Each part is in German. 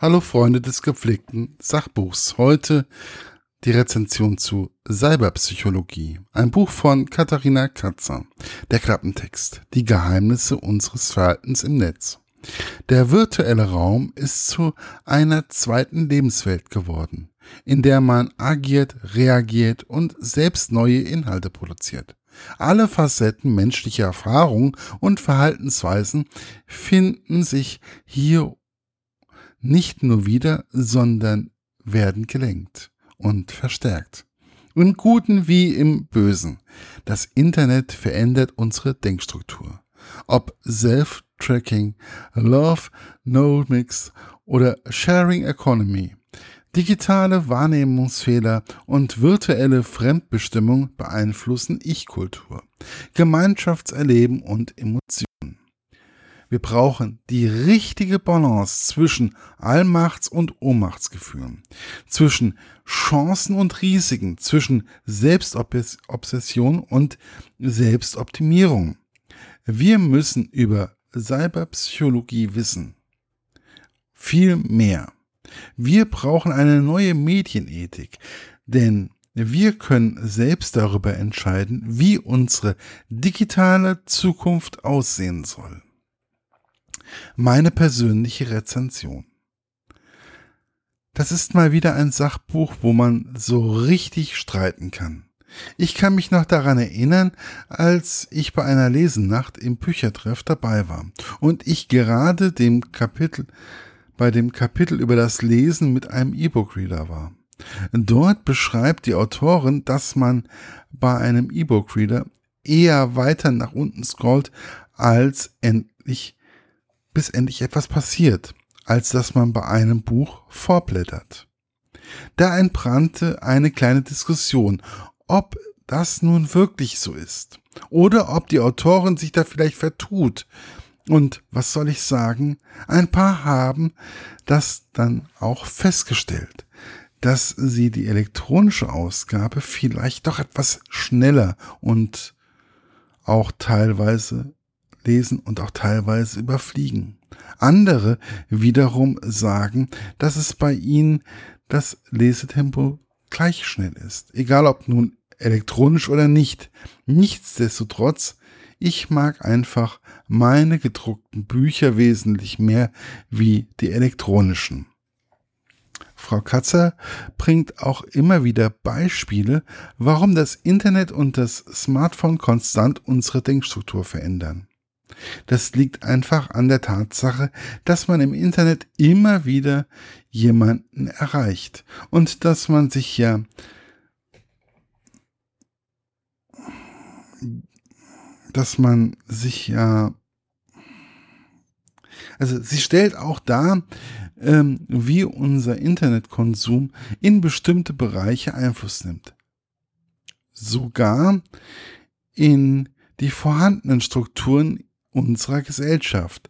Hallo Freunde des gepflegten Sachbuchs. Heute die Rezension zu Cyberpsychologie. Ein Buch von Katharina Katzer. Der Klappentext. Die Geheimnisse unseres Verhaltens im Netz. Der virtuelle Raum ist zu einer zweiten Lebenswelt geworden, in der man agiert, reagiert und selbst neue Inhalte produziert. Alle Facetten menschlicher Erfahrung und Verhaltensweisen finden sich hier nicht nur wieder, sondern werden gelenkt und verstärkt. Im Guten wie im Bösen. Das Internet verändert unsere Denkstruktur. Ob Self-Tracking, Love, No-Mix oder Sharing Economy. Digitale Wahrnehmungsfehler und virtuelle Fremdbestimmung beeinflussen Ich-Kultur, Gemeinschaftserleben und Emotionen. Wir brauchen die richtige Balance zwischen Allmachts- und Ohnmachtsgefühlen, zwischen Chancen und Risiken, zwischen Selbstobsession und Selbstoptimierung. Wir müssen über Cyberpsychologie wissen. Viel mehr. Wir brauchen eine neue Medienethik, denn wir können selbst darüber entscheiden, wie unsere digitale Zukunft aussehen soll meine persönliche Rezension. Das ist mal wieder ein Sachbuch, wo man so richtig streiten kann. Ich kann mich noch daran erinnern, als ich bei einer Lesenacht im Büchertreff dabei war und ich gerade dem Kapitel, bei dem Kapitel über das Lesen mit einem E-Book-Reader war. Dort beschreibt die Autorin, dass man bei einem E-Book-Reader eher weiter nach unten scrollt, als endlich bis endlich etwas passiert, als dass man bei einem Buch vorblättert. Da entbrannte eine kleine Diskussion, ob das nun wirklich so ist oder ob die Autorin sich da vielleicht vertut. Und was soll ich sagen? Ein paar haben das dann auch festgestellt, dass sie die elektronische Ausgabe vielleicht doch etwas schneller und auch teilweise lesen und auch teilweise überfliegen. Andere wiederum sagen, dass es bei ihnen das Lesetempo gleich schnell ist, egal ob nun elektronisch oder nicht. Nichtsdestotrotz, ich mag einfach meine gedruckten Bücher wesentlich mehr wie die elektronischen. Frau Katzer bringt auch immer wieder Beispiele, warum das Internet und das Smartphone konstant unsere Denkstruktur verändern. Das liegt einfach an der Tatsache, dass man im Internet immer wieder jemanden erreicht und dass man sich ja dass man sich ja also sie stellt auch dar, ähm, wie unser Internetkonsum in bestimmte Bereiche Einfluss nimmt. Sogar in die vorhandenen Strukturen unserer Gesellschaft.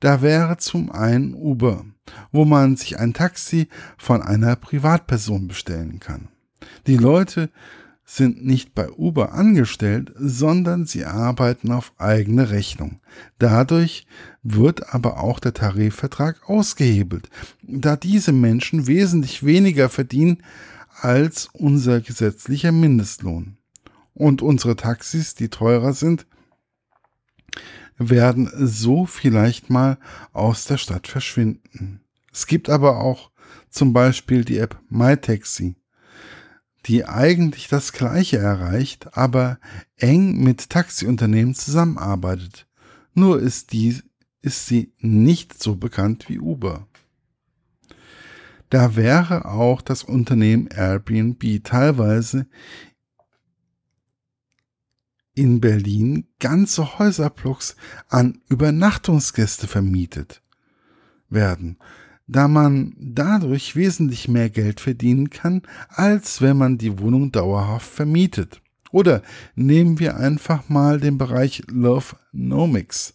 Da wäre zum einen Uber, wo man sich ein Taxi von einer Privatperson bestellen kann. Die Leute sind nicht bei Uber angestellt, sondern sie arbeiten auf eigene Rechnung. Dadurch wird aber auch der Tarifvertrag ausgehebelt, da diese Menschen wesentlich weniger verdienen als unser gesetzlicher Mindestlohn. Und unsere Taxis, die teurer sind, werden so vielleicht mal aus der Stadt verschwinden. Es gibt aber auch zum Beispiel die App MyTaxi, die eigentlich das Gleiche erreicht, aber eng mit Taxiunternehmen zusammenarbeitet. Nur ist, die, ist sie nicht so bekannt wie Uber. Da wäre auch das Unternehmen Airbnb teilweise in Berlin ganze Häuserblocks an Übernachtungsgäste vermietet werden, da man dadurch wesentlich mehr Geld verdienen kann, als wenn man die Wohnung dauerhaft vermietet. Oder nehmen wir einfach mal den Bereich Love Nomics.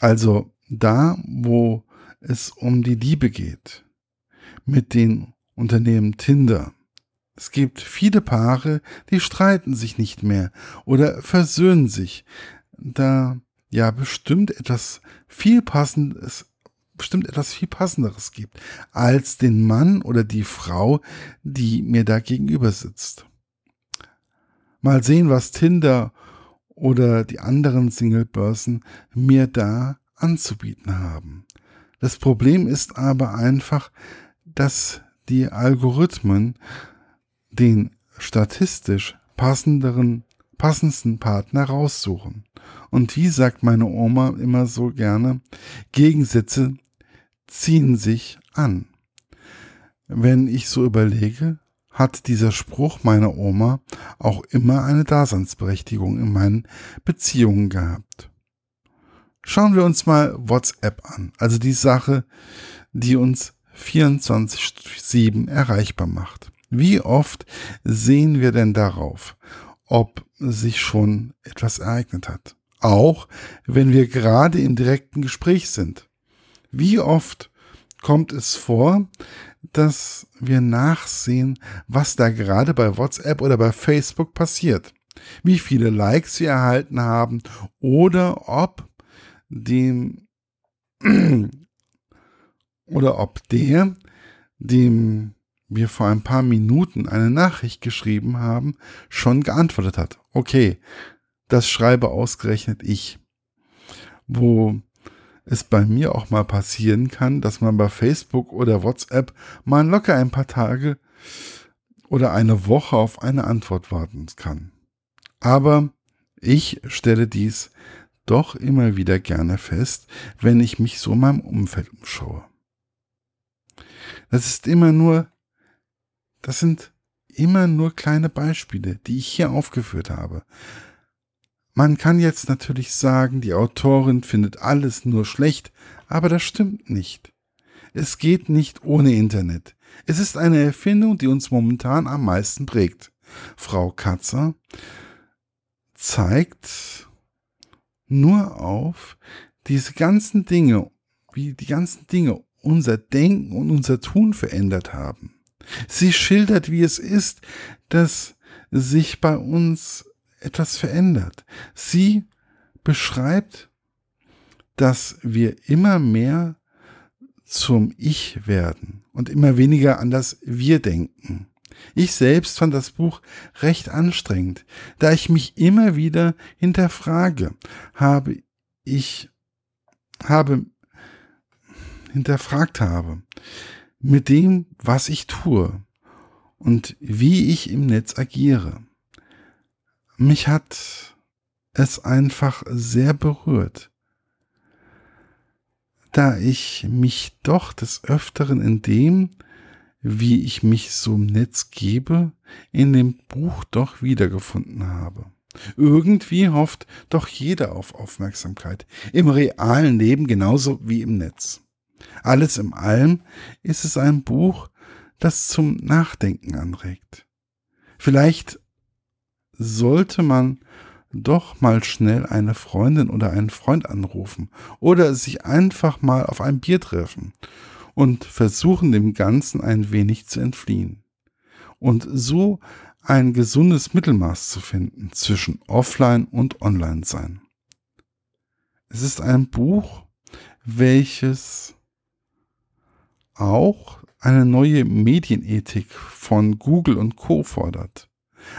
Also da, wo es um die Liebe geht. Mit den Unternehmen Tinder, es gibt viele Paare, die streiten sich nicht mehr oder versöhnen sich, da ja bestimmt etwas viel passendes bestimmt etwas viel passenderes gibt als den Mann oder die Frau, die mir da gegenüber sitzt. Mal sehen, was Tinder oder die anderen Singlebörsen mir da anzubieten haben. Das Problem ist aber einfach, dass die Algorithmen den statistisch passenderen, passendsten Partner raussuchen. Und wie sagt meine Oma immer so gerne, Gegensätze ziehen sich an. Wenn ich so überlege, hat dieser Spruch meiner Oma auch immer eine Daseinsberechtigung in meinen Beziehungen gehabt. Schauen wir uns mal WhatsApp an, also die Sache, die uns 24-7 erreichbar macht. Wie oft sehen wir denn darauf, ob sich schon etwas ereignet hat? Auch wenn wir gerade im direkten Gespräch sind. Wie oft kommt es vor, dass wir nachsehen, was da gerade bei WhatsApp oder bei Facebook passiert, wie viele Likes wir erhalten haben oder ob dem oder ob der, dem wir vor ein paar Minuten eine Nachricht geschrieben haben, schon geantwortet hat. Okay, das schreibe ausgerechnet ich. Wo es bei mir auch mal passieren kann, dass man bei Facebook oder WhatsApp mal locker ein paar Tage oder eine Woche auf eine Antwort warten kann. Aber ich stelle dies doch immer wieder gerne fest, wenn ich mich so in meinem Umfeld umschaue. Das ist immer nur, das sind immer nur kleine Beispiele, die ich hier aufgeführt habe. Man kann jetzt natürlich sagen, die Autorin findet alles nur schlecht, aber das stimmt nicht. Es geht nicht ohne Internet. Es ist eine Erfindung, die uns momentan am meisten prägt. Frau Katzer zeigt nur auf diese ganzen Dinge, wie die ganzen Dinge unser Denken und unser Tun verändert haben. Sie schildert, wie es ist, dass sich bei uns etwas verändert. Sie beschreibt, dass wir immer mehr zum Ich werden und immer weniger an das Wir denken. Ich selbst fand das Buch recht anstrengend, da ich mich immer wieder hinterfrage, habe ich, habe, hinterfragt habe, mit dem, was ich tue und wie ich im Netz agiere mich hat es einfach sehr berührt, da ich mich doch des Öfteren in dem, wie ich mich so im Netz gebe, in dem Buch doch wiedergefunden habe. Irgendwie hofft doch jeder auf Aufmerksamkeit, im realen Leben genauso wie im Netz. Alles im allem ist es ein Buch, das zum Nachdenken anregt. Vielleicht sollte man doch mal schnell eine Freundin oder einen Freund anrufen oder sich einfach mal auf ein Bier treffen und versuchen dem Ganzen ein wenig zu entfliehen. Und so ein gesundes Mittelmaß zu finden zwischen Offline und Online sein. Es ist ein Buch, welches auch eine neue Medienethik von Google und Co fordert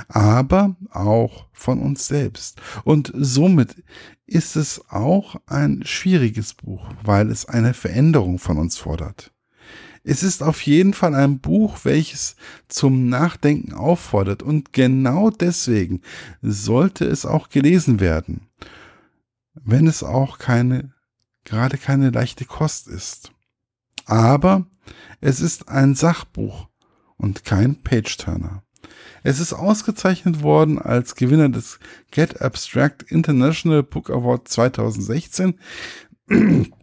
aber auch von uns selbst. Und somit ist es auch ein schwieriges Buch, weil es eine Veränderung von uns fordert. Es ist auf jeden Fall ein Buch, welches zum Nachdenken auffordert und genau deswegen sollte es auch gelesen werden, wenn es auch keine, gerade keine leichte Kost ist. Aber es ist ein Sachbuch und kein Page-Turner. Es ist ausgezeichnet worden als Gewinner des Get Abstract International Book Award 2016.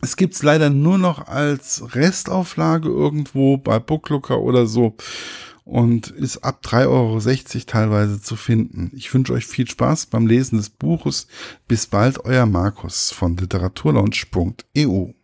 Es gibt es leider nur noch als Restauflage irgendwo bei Booklooker oder so und ist ab 3,60 Euro teilweise zu finden. Ich wünsche euch viel Spaß beim Lesen des Buches. Bis bald, euer Markus von literaturlaunch.eu.